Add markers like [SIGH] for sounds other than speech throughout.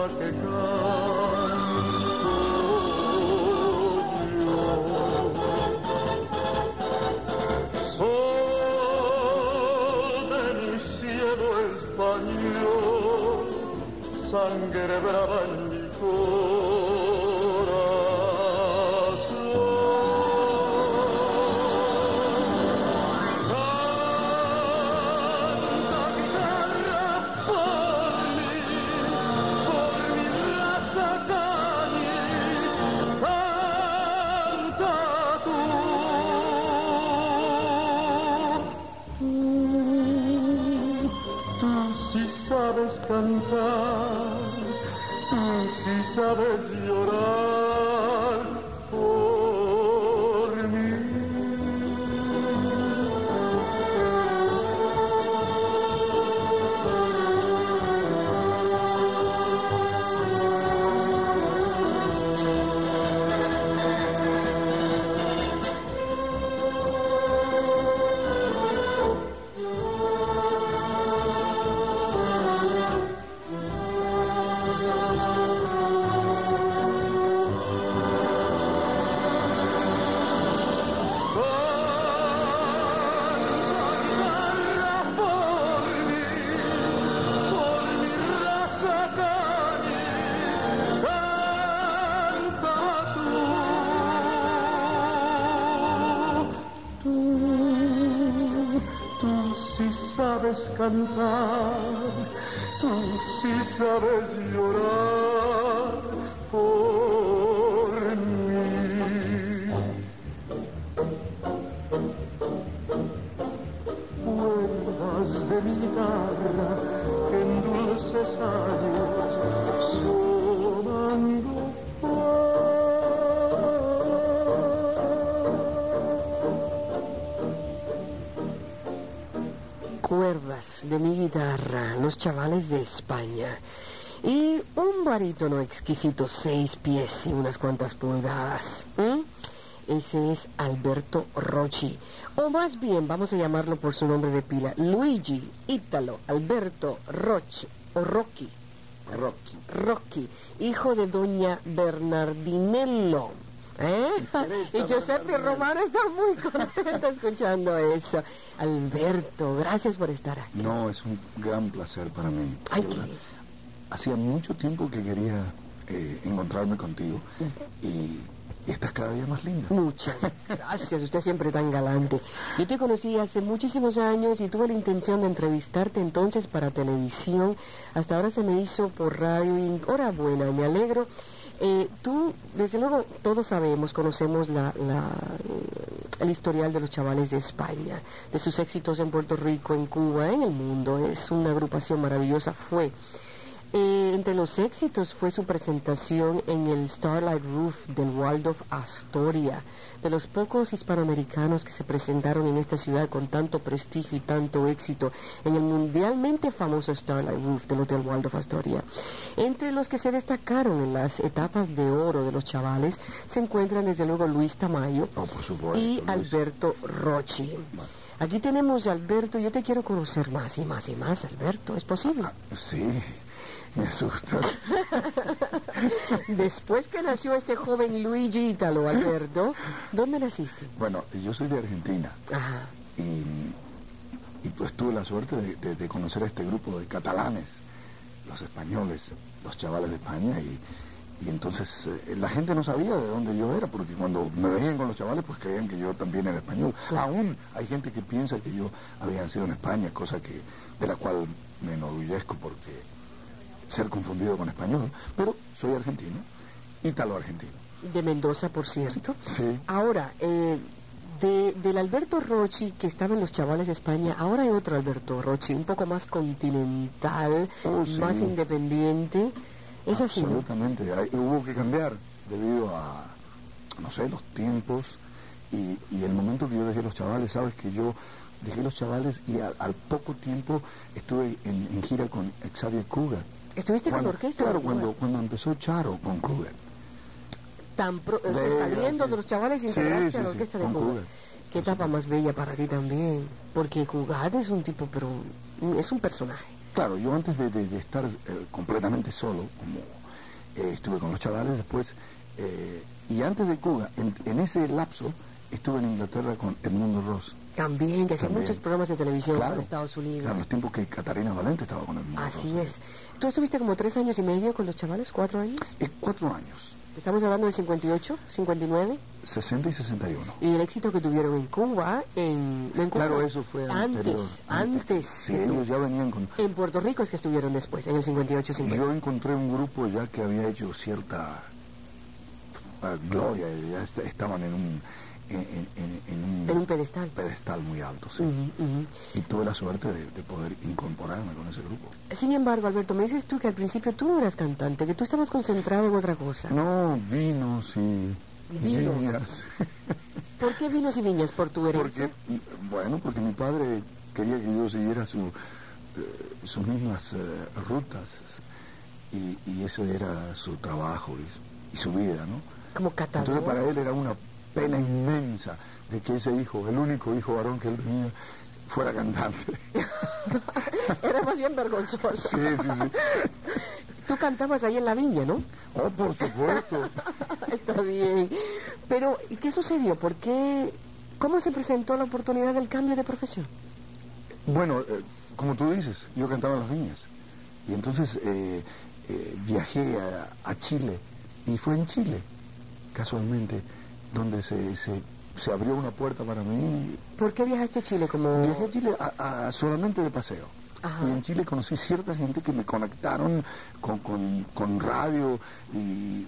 όλα και Others. Cantar, tú sí sabes llorar cuerdas de mi guitarra, los chavales de España. Y un barítono exquisito, seis pies y unas cuantas pulgadas. Ese es Alberto Rocci. O más bien, vamos a llamarlo por su nombre de pila, Luigi Italo Alberto Rocci, o Rocky. Rocky. Rocky, hijo de doña Bernardinello ¿Eh? Y Giuseppe Romano está muy contento escuchando eso. Alberto, gracias por estar aquí. No, es un gran placer para mí. Ay, Hacía mucho tiempo que quería eh, encontrarme contigo y, estás cada día más linda. Muchas gracias, usted siempre tan galante. Yo te conocí hace muchísimos años y tuve la intención de entrevistarte entonces para televisión. Hasta ahora se me hizo por radio y enhorabuena, me alegro. Eh, tú, desde luego, todos sabemos, conocemos la, el historial de los chavales de España, de sus éxitos en Puerto Rico, en Cuba, en el mundo. Es una agrupación maravillosa, fue. Eh, entre los éxitos fue su presentación en el Starlight Roof del Waldorf Astoria, de los pocos hispanoamericanos que se presentaron en esta ciudad con tanto prestigio y tanto éxito en el mundialmente famoso Starlight Roof del Hotel Waldorf Astoria. Entre los que se destacaron en las etapas de oro de los chavales se encuentran desde luego Luis Tamayo oh, y Alberto Rocci. Aquí tenemos a Alberto, yo te quiero conocer más y más y más, Alberto, ¿es posible? Sí, me asusta. Después que nació este joven Luigi Italo Alberto, ¿dónde naciste? Bueno, yo soy de Argentina. Ajá. Y pues tuve la suerte de, de- de conocer a este grupo de catalanes, los españoles, los chavales de España, y, y entonces eh, la gente no sabía de dónde yo era, porque cuando me veían con los chavales, pues creían que yo también era español. Aún hay gente que piensa que yo había nacido en España, cosa que de la cual me enorgullezco porque ser confundido con español, pero soy argentino, ítalo-argentino. De Mendoza, por cierto. Sí. Ahora, eh, de- del Alberto Rochi que estaba en los chavales de España, ahora hay otro Alberto Rochi, un poco más continental, Oh, sí. más independiente. Es así. Absolutamente. Hay- hubo que cambiar debido a, no sé, los tiempos y, y el momento que yo dejé los chavales. Sabes que yo dejé los chavales y al, al poco tiempo estuve en, en gira con Xavier Cougar. ¿Estuviste con Cuando- la orquesta? Claro, de cuando, cuando empezó Charo con Cougar. Tan pro- o sea, saliendo sí. de los chavales Sí, integraste sí, a la sí, orquesta de con Cuba. Cugat. Qué etapa más bella para ti también, porque Cugat es un tipo, pero es un personaje. Claro, yo antes de, de- de estar eh, completamente solo, como eh, estuve con los chavales después, eh, y antes de Cuba, en, en ese lapso, estuve en Inglaterra con Edmundo Ross. También, que hacía muchos programas de televisión Claro. para Estados Unidos. Claro, los tiempos que Catarina Valente estaba con Edmundo Así Ross. es. ¿Tú estuviste como tres años y medio con los chavales? ¿Cuatro años? Eh, cuatro años, Estamos hablando de 58, 59. 60 y 61. Y el éxito que tuvieron en Cuba, en, en Cuba, Claro, eso fue anterior. antes, antes. Sí, ¿no? ellos ya venían con... En Puerto Rico es que estuvieron después, en el 58, 50. Yo encontré un grupo ya que había hecho cierta eh, gloria, ya est- estaban en un, en, en- en- en un En un pedestal. pedestal muy alto, sí. Ujú. Y tuve la suerte de, de poder incorporarme con ese grupo. Sin embargo, Alberto, me dices tú que al principio tú no eras cantante, que tú estabas concentrado en otra cosa. No, vinos y Vinos. viñas. [LAUGHS] ¿Por qué vinos y viñas? ¿Por tu herencia? porque, bueno, porque mi padre quería que yo siguiera su, eh, sus mismas eh, rutas y, y eso era su trabajo y, y su vida, ¿no? Como catador. Entonces para él era una pena inmensa de que ese hijo, el único hijo varón que él tenía, fuera cantante. [LAUGHS] Era más bien vergonzoso. sí, sí, sí. Tú cantabas ahí en la viña, ¿no? Oh, por supuesto. [LAUGHS] Está bien. Pero, ¿y qué sucedió? ¿Por qué? ¿Cómo se presentó la oportunidad del cambio de profesión? Bueno, eh, como tú dices, yo cantaba en las viñas. Y entonces eh, eh, viajé a, a Chile. Y fue en Chile, casualmente, donde se, se, se abrió una puerta para mí. ¿Por qué viajaste a Chile como...? Viajé a Chile a- a- solamente de paseo. Ajá. Y en Chile conocí cierta gente que me conectaron con, con, con radio y,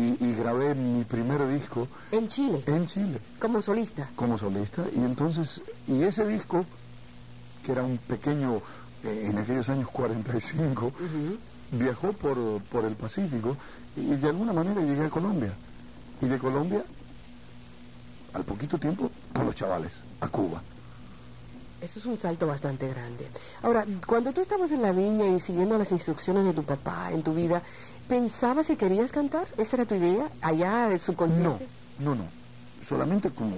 y, y grabé mi primer disco En Chile, en Chile como solista. como solista y entonces y ese disco que era un pequeño eh, en aquellos años 45 Ujú. viajó por, por el Pacífico y de alguna manera llegué a Colombia y de Colombia al poquito tiempo con los chavales a Cuba Eso es un salto bastante grande. Ahora, cuando tú estabas en la viña y siguiendo las instrucciones de tu papá en tu vida, ¿pensabas si querías cantar? ¿Esa era tu idea? Allá de no subconsciente. no no solamente como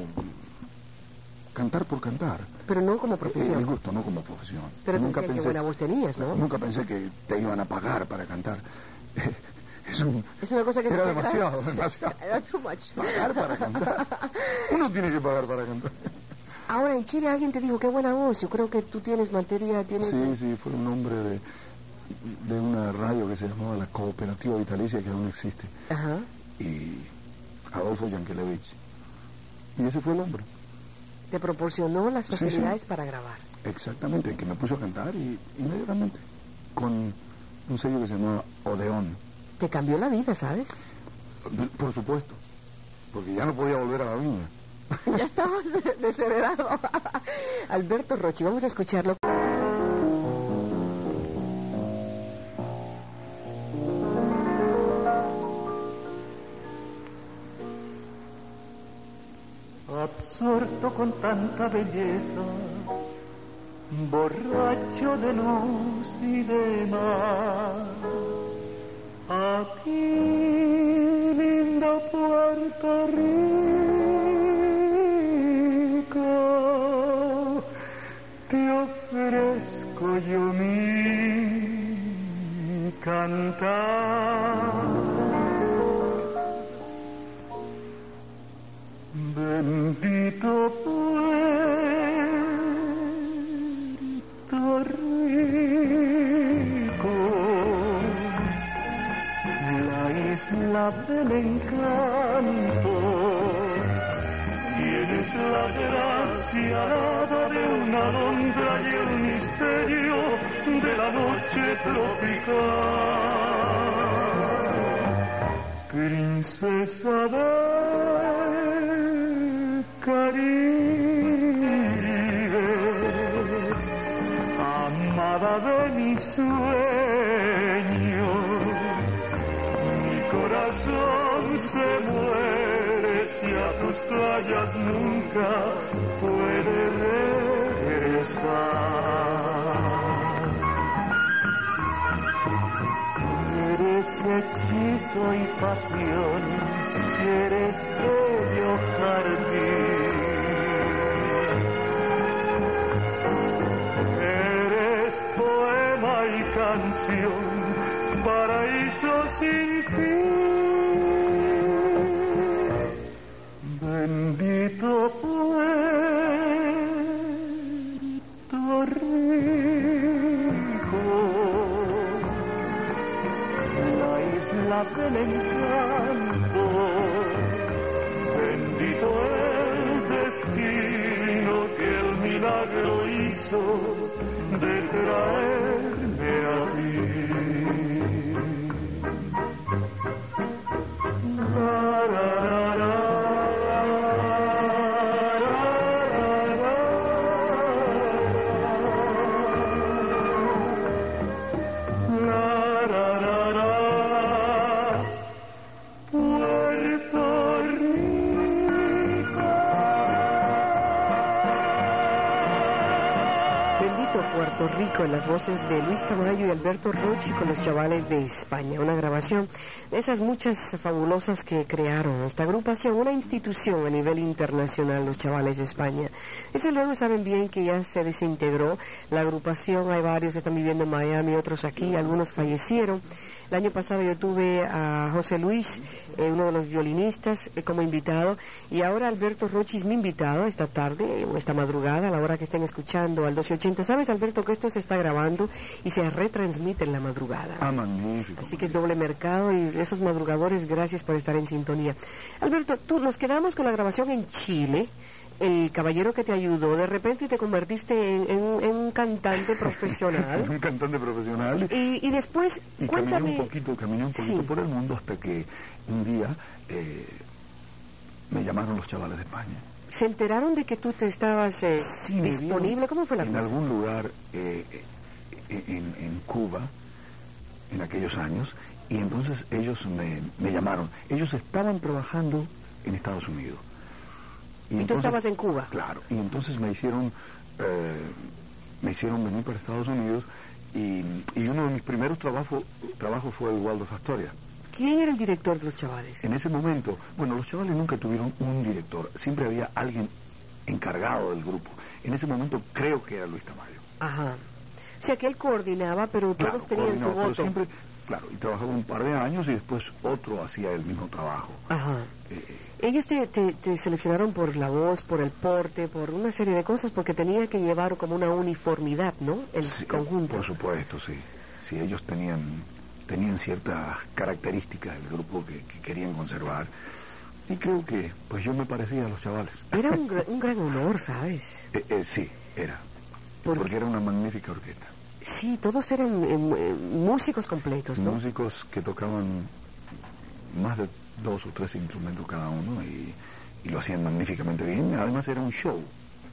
cantar por cantar Pero no como el profesión. gusto no como profesión Pero nunca decían que pensé buena voz tenías, ¿no? nunca pensé que te iban a pagar para cantar [LAUGHS] es un Es una cosa que se Era hace demasiado, demasiado. [LAUGHS] Too much. pagar para cantar. Uno tiene que pagar para cantar. Ahora en Chile alguien te dijo, qué buena voz, yo creo que tú tienes materia, tienes... Sí, sí, fue un nombre de, de una radio que se llamaba la Cooperativa Vitalicia, que aún existe, Ajá. y Adolfo Yankelevich. Y ese fue el hombre, Te proporcionó las Sí, sí. facilidades para grabar. exactamente, que me puso a cantar y inmediatamente, con un sello que se llamaba Odeón. Te cambió la vida, ¿sabes? Por supuesto, porque ya no podía volver a la viña. [LAUGHS] ya estabas desheredado. [LAUGHS] Alberto Rochi, vamos a escucharlo. absorto con tanta belleza, borracho de luz y de mar. Aquí, lindo Puerto Rico, y pasión, eres bello jardín. Eres poema y canción, paraíso sin En las voces de Luis Tamayo y Alberto Rochi con los chavales de España. Una grabación de esas muchas fabulosas que crearon esta agrupación, una institución a nivel internacional, los chavales de España. Desde luego saben bien que ya se desintegró la agrupación, hay varios que están viviendo en Miami, otros aquí, algunos fallecieron. El año pasado yo tuve a José Luis, eh, uno de los violinistas, eh, como invitado, y ahora Alberto Rochi es mi invitado esta tarde eh, o esta madrugada, a la hora que estén escuchando al 1280. ¿Sabes, Alberto, que esto se está grabando y se retransmite en la madrugada? Ah, magnífico. Así que es doble mercado y esos madrugadores, gracias por estar en sintonía. Alberto, tú nos quedamos con la grabación en Chile. El caballero que te ayudó, de repente te convertiste en, en- en un cantante [LAUGHS] profesional. un cantante profesional. Y, y después, Y cuéntame. caminé un poquito, caminé un poquito Sí. por el mundo hasta que un día eh, me llamaron los chavales de España. ¿Se enteraron de que tú te estabas eh, Sí, disponible? ¿Cómo fue la En cosa? algún lugar eh, eh, en, en Cuba, en aquellos años, y entonces ellos me, me llamaron. Ellos estaban trabajando en Estados Unidos. ¿Y tú estabas en Cuba? Claro, y entonces me hicieron, eh, me hicieron venir para Estados Unidos y, y uno de mis primeros trabajos trabajos fue el Waldorf Astoria. ¿Quién era el director de los chavales? En ese momento, bueno, los chavales nunca tuvieron un director, siempre había alguien encargado del grupo. En ese momento creo que era Luis Tamayo. Ajá. O sea que él coordinaba, pero Claro, todos tenían su voto. siempre, claro, y trabajaba un par de años y después otro hacía el mismo trabajo. Ajá. Eh, Ellos te, te- te seleccionaron por la voz, por el porte, por una serie de cosas, porque tenía que llevar como una uniformidad, ¿no? El sí, conjunto. Por supuesto, sí. Sí, ellos tenían, tenían ciertas características del grupo que, que querían conservar. Y creo que, pues yo me parecía a los chavales. Era un, [LAUGHS] gra- un gran honor, ¿sabes? Eh, eh, sí, era. Por- Porque era una magnífica orquesta. Sí, todos eran eh, músicos completos, ¿no? Músicos que tocaban más de dos o tres instrumentos cada uno y, y lo hacían magníficamente bien. Además era un show.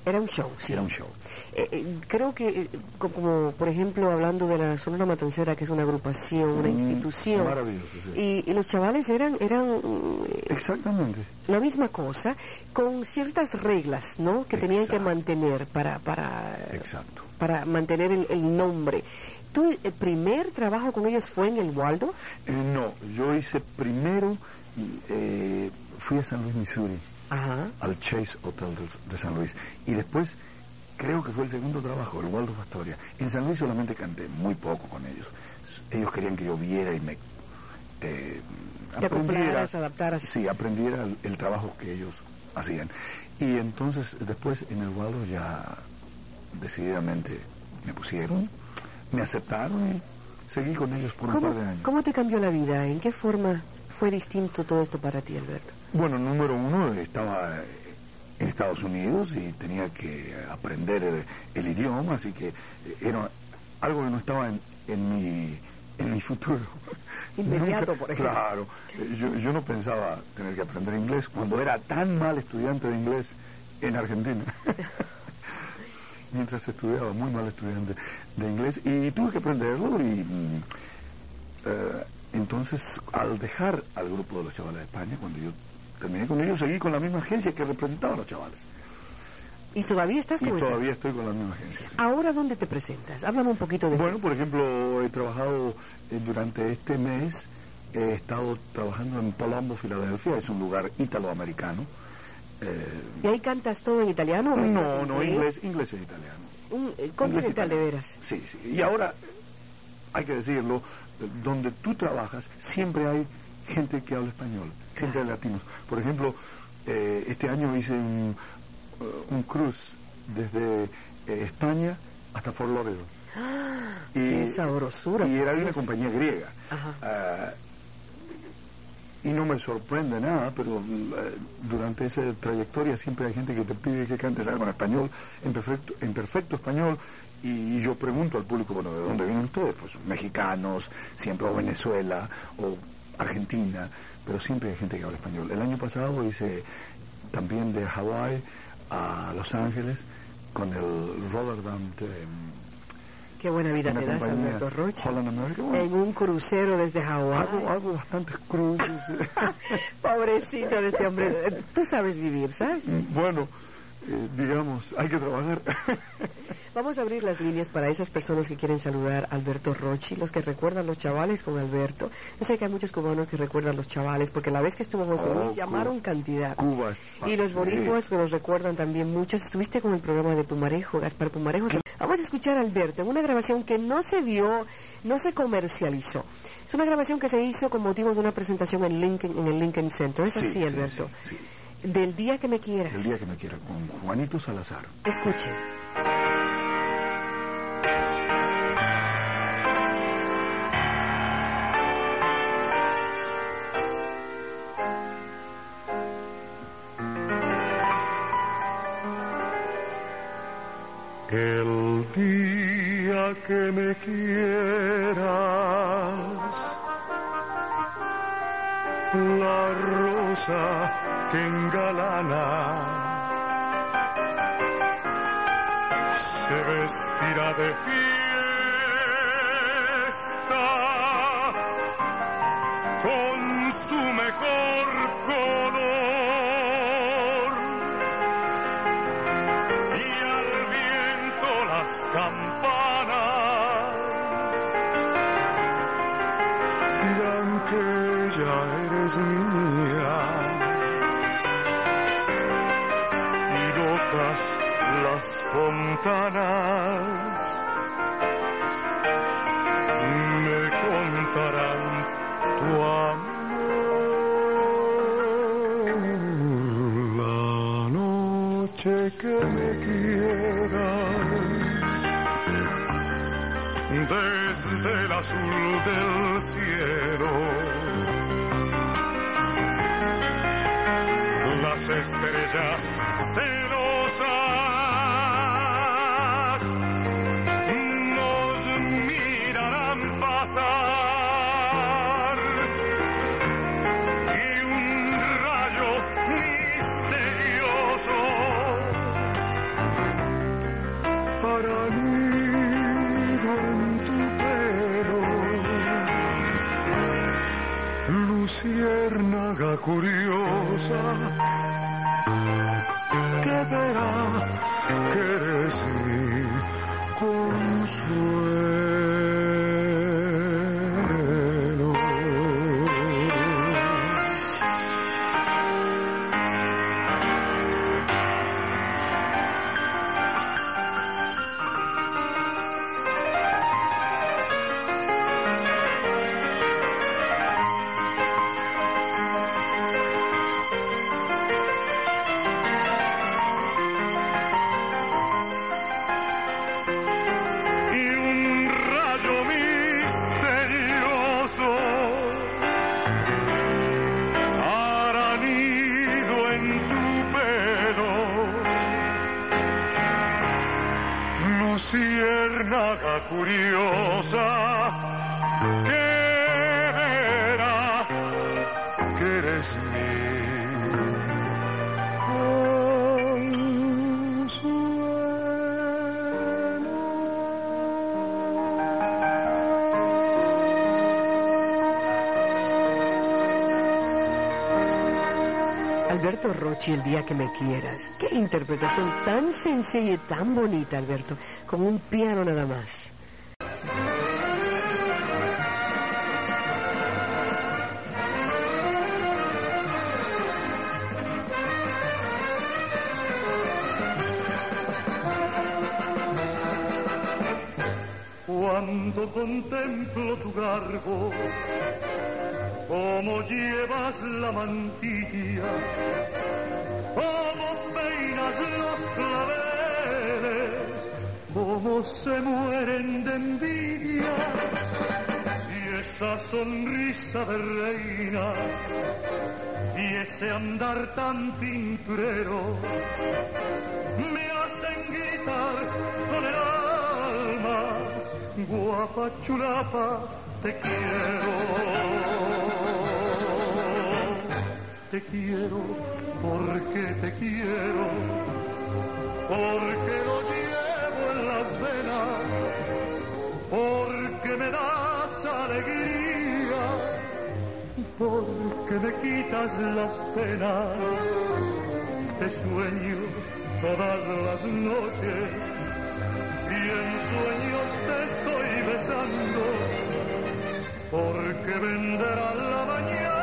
Era un show, sí. Era un show. Eh, eh, creo que, eh, co- como por ejemplo, hablando de la Sonora Matancera, que es una agrupación, una Mm, institución. sí. Y, y los chavales eran, eran Exactamente. la misma cosa, con ciertas reglas, ¿no? Que tenían que mantener para, para, Exacto. para mantener el, el nombre. ¿Tu el primer trabajo con ellos fue en el Waldo? Eh, no, yo hice primero, eh, fui a San Luis, Missouri, Ajá. al Chase Hotel de, de San Luis. Y después, creo que fue el segundo trabajo, el Waldorf Astoria. En San Luis solamente canté muy poco con ellos. Ellos querían que yo viera y me... eh, Te acoplaras, adaptaras. Sí, aprendiera el, el trabajo que ellos hacían. Y entonces, después en el Waldorf ya decididamente me pusieron, me aceptaron y seguí con ellos por un ¿Cómo, par de años. ¿Cómo te cambió la vida? ¿En qué forma fue distinto todo esto para ti, Alberto? Bueno, número uno, estaba en Estados Unidos y tenía que aprender el, el idioma, así que era algo que no estaba en, en mi, en mi futuro. [LAUGHS] Inmediato, [LAUGHS] Nunca- por ejemplo. Claro, yo, yo no pensaba tener que aprender inglés cuando era tan mal estudiante de inglés en Argentina. [LAUGHS] Mientras estudiaba, muy mal estudiante de inglés, y tuve que aprenderlo y eh, entonces al dejar al grupo de los chavales de España, cuando yo terminé con ellos, seguí con la misma agencia que representaba a los chavales. ¿Y todavía estás Y con esa? todavía estoy con la misma agencia. sí. ¿Ahora dónde te presentas? Háblame un poquito de... Bueno, por ejemplo, he trabajado eh, durante este mes, he estado trabajando en Palombo, Filadelfia, es un lugar italoamericano. Eh, ¿Y ahí cantas todo en italiano o mezclas no, no, inglés, inglés es italiano. Un, eh, Inglés continental de italiano. veras. Sí, sí. Y ahora, hay que decirlo, donde tú trabajas siempre hay gente que habla español, siempre hay latinos. Por ejemplo, eh, este año hice un, eh, un cruise desde eh, España hasta Fort Lauderdale. [GASPS] qué sabrosura, Y era de una compañía griega. Ajá. Ah, y no me sorprende nada, pero durante esa trayectoria siempre hay gente que te pide que cantes algo en español, en perfecto, en perfecto español, y, yo pregunto al público, bueno, ¿de dónde vienen ustedes? Pues mexicanos, siempre o Venezuela, o Argentina, pero siempre hay gente que habla español. El año pasado hice también de Hawái a Los Ángeles con el Rotterdam de, Qué buena vida te das, Alberto. Holland America. Bueno, En un crucero desde Hawái. hago, hago bastantes cruces. [LAUGHS] Pobrecito de este hombre. [LAUGHS] Tú sabes vivir, ¿sabes? bueno, eh, digamos, hay que trabajar. [LAUGHS] Vamos a abrir las líneas para esas personas que quieren saludar a Alberto Rochi, los que recuerdan los chavales con Alberto. Yo sé que hay muchos cubanos que recuerdan los chavales, porque la vez que estuvo José Oh, Luis llamaron Cuba. cantidad. Cuba Y los boricuas que nos recuerdan también muchos. Estuviste con el programa de Pumarejo, Gaspar Pumarejo. Vamos a escuchar a Alberto en una grabación que no se vio, no se comercializó. Es una grabación que se hizo con motivo de una presentación en, Lincoln, en el Lincoln Center. Es Sí, así, sí, Alberto. sí, Del día que me quieras. El día que me quiera, con Juanito Salazar. Escuche. El día que me quieras, la rosa que engalana se vestirá de fiesta con su mejor color curiosa que verá que eres mi consuelo. Alberto Rochi, el día que me quieras. Qué interpretación tan sencilla y tan bonita, Alberto, con un piano nada más. Cuando contemplo tu garbo, llevas la mantilla, cómo peinas los claveles, cómo se mueren de envidia, y esa sonrisa de reina, y ese andar tan pinturero, me hacen gritar con el alma, guapa chulapa, te quiero. Te quiero porque te quiero, porque lo llevo en las venas, porque me das alegría, porque me quitas las penas. Te sueño todas las noches y en sueños te estoy besando, porque vendrá la mañana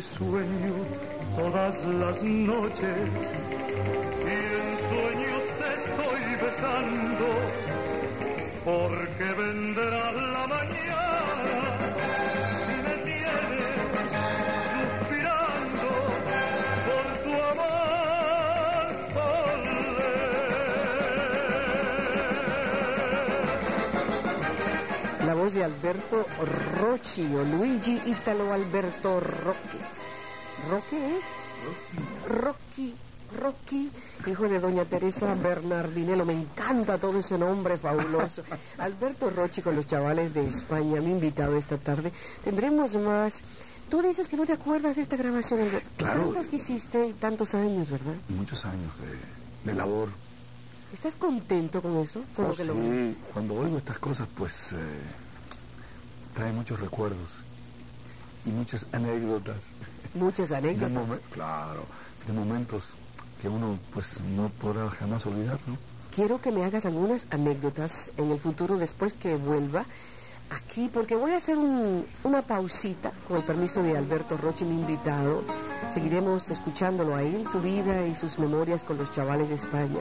Te sueño todas las noches y en sueños te estoy besando porque vendrá la mañana si me tienes suspirando por tu amor. La voz de Alberto Rocci o Luigi Italo Alberto Rocchi. ¿Rocchi, eh? Rocchi, Rocchi, hijo de doña Teresa Bernardinello. Me encanta todo ese nombre fabuloso. [LAUGHS] Alberto Rocchi con los chavales de España, mi invitado esta tarde. Tendremos más. Tú dices que no te acuerdas de esta grabación, Alberto. Claro. Tantas que hiciste tantos años, ¿verdad? Muchos años de, de labor. ¿Estás contento con eso? Con Oh, lo que sí? Cuando oigo estas cosas, pues eh, trae muchos recuerdos y muchas anécdotas. Muchas anécdotas. claro, de momentos que uno pues no podrá jamás olvidar, ¿no? Quiero que me hagas algunas anécdotas en el futuro después que vuelva aquí, porque voy a hacer un- una pausita con el permiso de Alberto Rochi, mi invitado. Seguiremos escuchándolo a él, su vida y sus memorias con los chavales de España.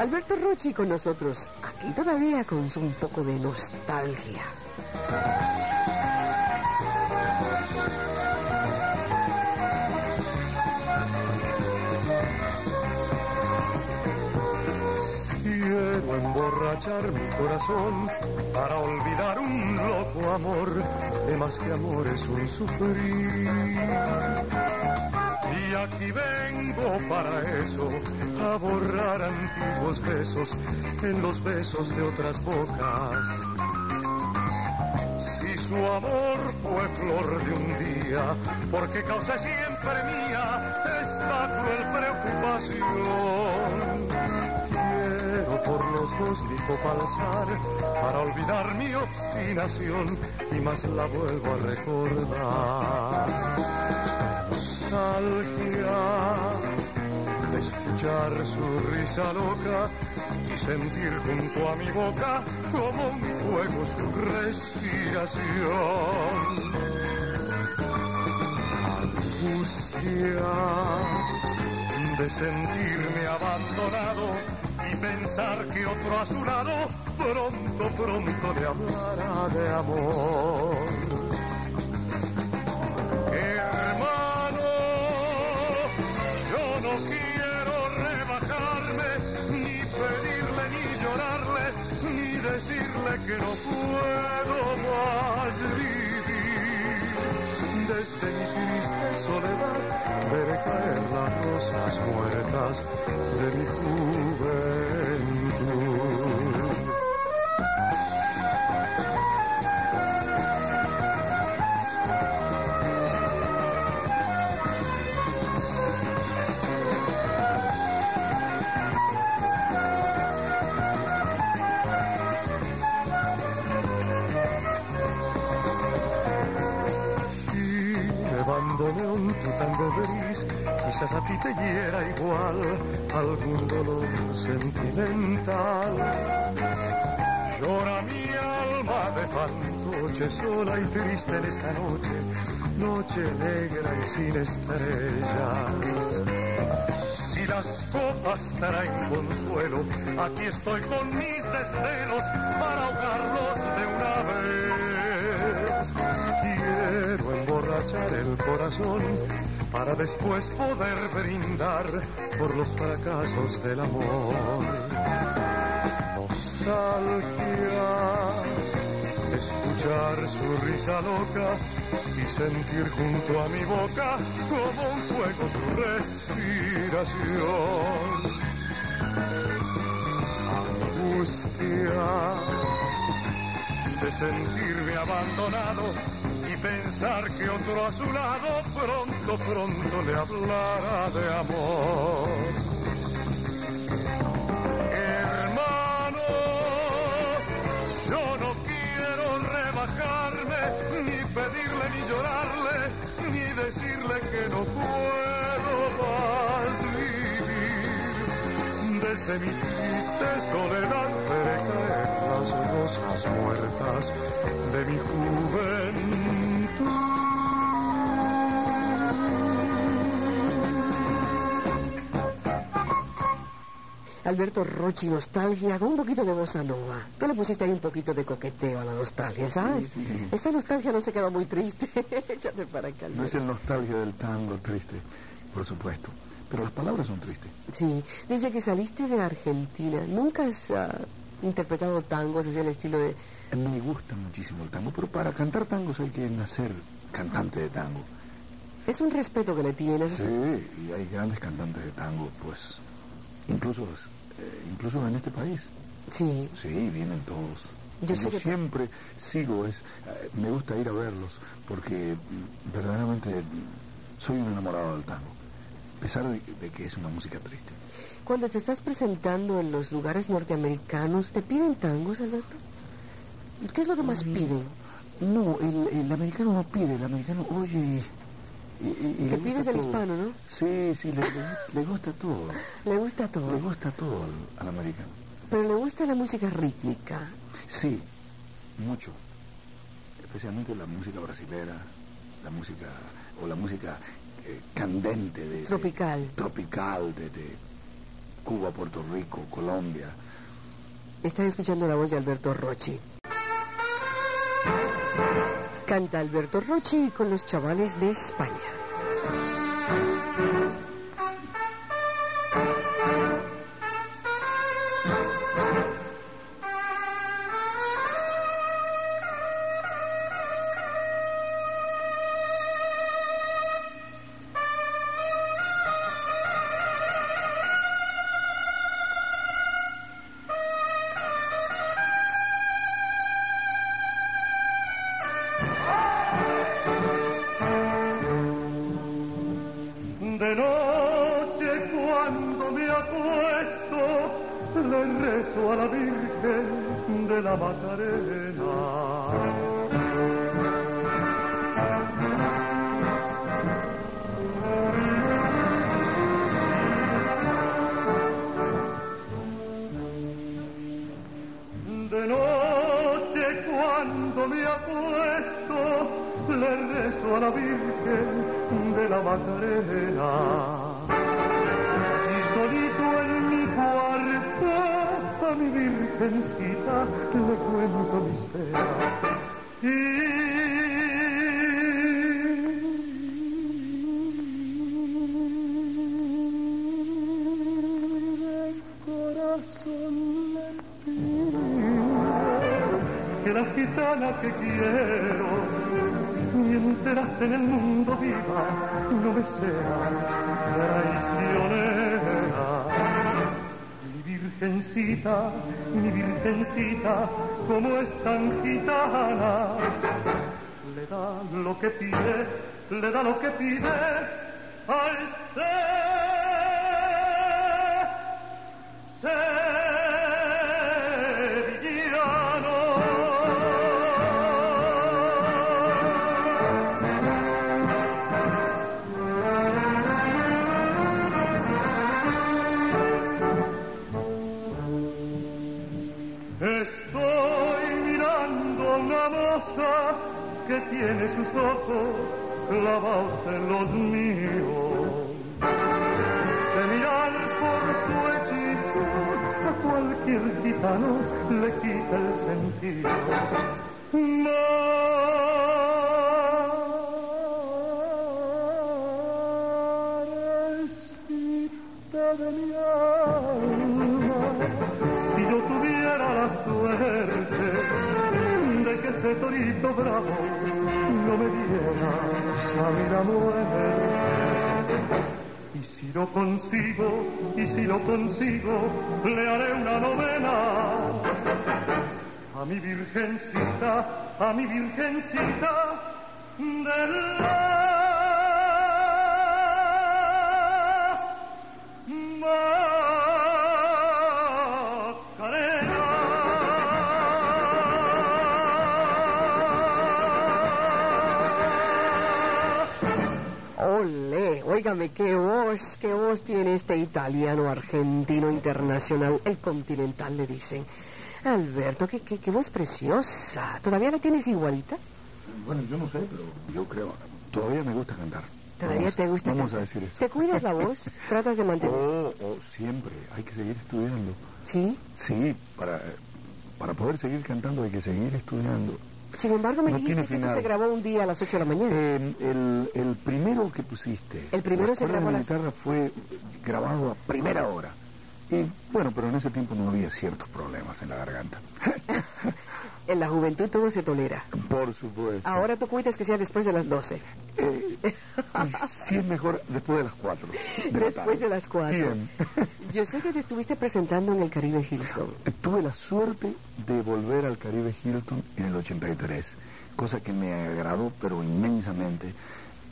Alberto Rochi con nosotros, aquí todavía con un poco de nostalgia. Mi corazón para olvidar un loco amor, de más que amor es un sufrir. Y aquí vengo para eso, a borrar antiguos besos en los besos de otras bocas. Si su amor fue flor de un día, porque causa siempre mía esta cruel preocupación. Por los dos mi copa alzar para olvidar mi obstinación y más la vuelvo a recordar. Nostalgia de escuchar su risa loca y sentir junto a mi boca como un fuego su respiración. Angustia de sentirme abandonado pensar que otro a su lado pronto, pronto le hablará de amor. decirle que no puedo más vivir. Desde mi triste soledad veré caer las rosas muertas de mi juventud. Te igual algún dolor sentimental. Llora mi alma de fantoche, sola y triste en esta noche, noche negra y sin estrellas. Si las copas traen consuelo, aquí estoy con mis desvelos para ahogarlos de una vez. Quiero emborrachar el corazón para después poder brindar por los fracasos del amor. Nostalgia, escuchar su risa loca y sentir junto a mi boca como un fuego su respiración. Angustia de sentirme abandonado pensar que otro a su lado pronto, pronto le hablará de amor. Hermano, yo no quiero rebajarme, ni pedirle ni llorarle, ni decirle que no puedo más vivir. Desde mi triste soledad veré caer las rosas muertas de mi juventud. Alberto Rochi, nostalgia, con un poquito de bossa nova. Tú le pusiste ahí un poquito de coqueteo a la nostalgia, ¿sabes? Esta nostalgia no se quedó muy triste. [LAUGHS] Échate para acá. No es el nostalgia del tango triste, por supuesto. Pero las palabras son tristes. Sí, desde que saliste de Argentina, ¿nunca has ah, interpretado tangos así el estilo de...? Me gusta muchísimo el tango, pero para cantar tangos hay que nacer cantante de tango. Es un respeto que le tienes. Sí, y hay grandes cantantes de tango, pues incluso eh, incluso en este país. Sí. Sí, vienen todos. Yo, siempre sigo, es, eh, me gusta ir a verlos porque mm, verdaderamente soy un enamorado del tango, a pesar de, que es una música triste. Cuando te estás presentando en los lugares norteamericanos, ¿te piden tangos, Alberto? ¿Qué es lo que más mm, piden? No, el, americano no pide, el americano oye y, Te pides el hispano, ¿no? Sí, sí, [LAUGHS] le, gusta todo. le gusta todo. Le gusta todo al, americano. Pero le gusta la música rítmica. Sí, mucho. Especialmente la música brasilera, la música, o la música eh, candente de... Tropical. tropical, de, Cuba, Puerto Rico, Colombia. Estás escuchando la voz de Alberto Rochi. Canta Alberto Rochi con los chavales de España. Le cuento mis penas. Y corazón le pido que la gitana que quiero mientras en el mundo viva no me sea traicionera. Virgencita, mi virgencita, como es tan gitana, le da lo que pide, le da lo que pide a mi virgencita, a mi virgencita de la Macarena. Ole, óigame, qué voz, qué voz tiene este italiano argentino internacional, el continental le dicen. Alberto, qué, qué, qué voz preciosa. ¿Todavía la tienes igualita? Bueno, yo no sé, pero yo creo, todavía me gusta cantar. ¿Todavía Vamos- te gusta Vamos cantar? a decir eso. ¿Te cuidas la voz? [LAUGHS] ¿Tratas de mantener? Oh, oh, siempre, hay que seguir estudiando. Sí. Sí, para, para poder seguir cantando hay que seguir estudiando. Sin embargo, me No dijiste que eso se grabó un día a las 8 de la mañana. Eh, el, el primero que pusiste, El primero se grabó a de las- guitarra fue grabado a primera hora. Y bueno, pero en ese tiempo no había ciertos problemas en la garganta. [LAUGHS] En la juventud todo se tolera. Por supuesto. Ahora tú cuidas que sea después de las 12. Eh, sí es mejor después de las cuatro. de la Después tarde. de las 4. Bien. Yo sé que te estuviste presentando en el Caribe Hilton. Tuve la suerte de volver al Caribe Hilton en el 83, cosa que me agradó pero inmensamente,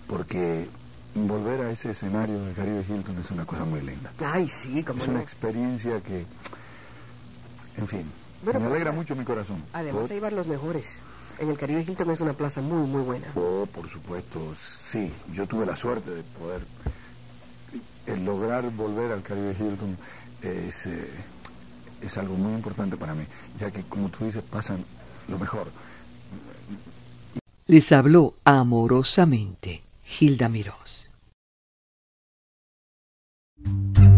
porque volver a ese escenario del Caribe Hilton es una cosa muy linda. Ay, sí, como Es una experiencia que, en fin, Bueno, me pues, alegra mucho mi corazón. Además, Por- ahí van los mejores. En el Caribe Hilton es una plaza muy, muy buena. Oh, por supuesto, sí, yo tuve la suerte de poder el lograr volver al Caribe Hilton es, eh, es algo muy importante para mí, ya que como tú dices, pasan lo mejor. Les habló amorosamente Hilda Mirós. Thank you.